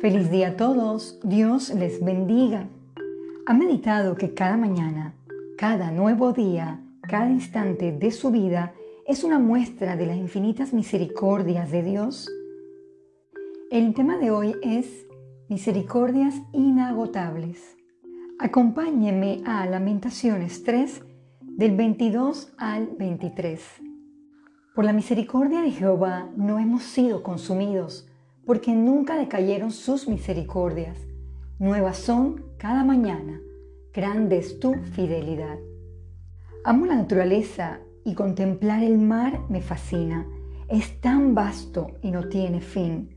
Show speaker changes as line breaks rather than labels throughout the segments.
Feliz día a todos, Dios les bendiga. ¿Ha meditado que cada mañana, cada nuevo día, cada instante de su vida es una muestra de las infinitas misericordias de Dios? El tema de hoy es misericordias inagotables. Acompáñeme a Lamentaciones 3 del 22 al 23. Por la misericordia de Jehová no hemos sido consumidos porque nunca decayeron sus misericordias. Nuevas son cada mañana, grande es tu fidelidad. Amo la naturaleza y contemplar el mar me fascina. Es tan vasto y no tiene fin.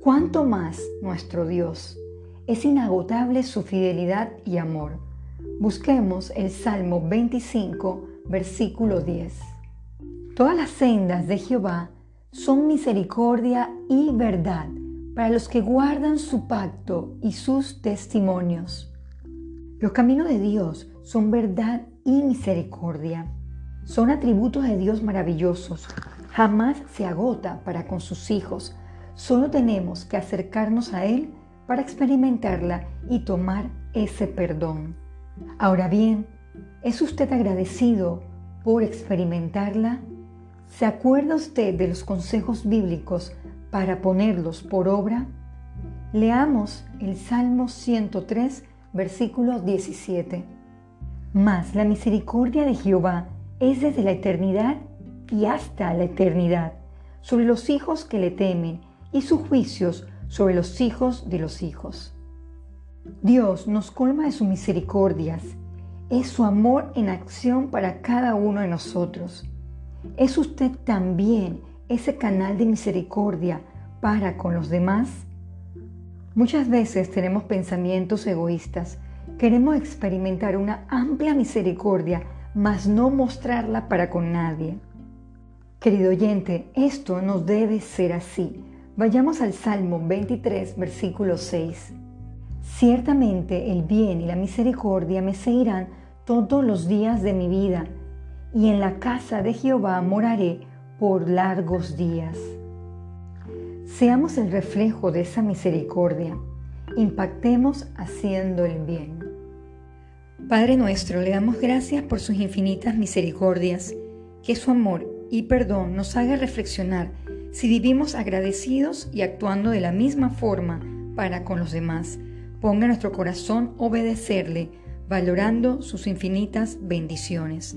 Cuanto más nuestro Dios. Es inagotable su fidelidad y amor. Busquemos el Salmo 25, versículo 10. Todas las sendas de Jehová son misericordia y verdad para los que guardan su pacto y sus testimonios. Los caminos de Dios son verdad y misericordia. Son atributos de Dios maravillosos. Jamás se agota para con sus hijos. Solo tenemos que acercarnos a Él para experimentarla y tomar ese perdón. Ahora bien, ¿es usted agradecido por experimentarla? ¿Se acuerda usted de los consejos bíblicos para ponerlos por obra? Leamos el Salmo 103, versículo 17. Mas la misericordia de Jehová es desde la eternidad y hasta la eternidad sobre los hijos que le temen y sus juicios sobre los hijos de los hijos. Dios nos colma de sus misericordias. Es su amor en acción para cada uno de nosotros. ¿Es usted también ese canal de misericordia para con los demás? Muchas veces tenemos pensamientos egoístas. Queremos experimentar una amplia misericordia, mas no mostrarla para con nadie. Querido oyente, esto no debe ser así. Vayamos al Salmo 23, versículo 6. Ciertamente el bien y la misericordia me seguirán todos los días de mi vida y en la casa de Jehová moraré por largos días. Seamos el reflejo de esa misericordia. Impactemos haciendo el bien. Padre nuestro, le damos gracias por sus infinitas misericordias, que su amor y perdón nos haga reflexionar si vivimos agradecidos y actuando de la misma forma para con los demás. Ponga nuestro corazón obedecerle, valorando sus infinitas bendiciones.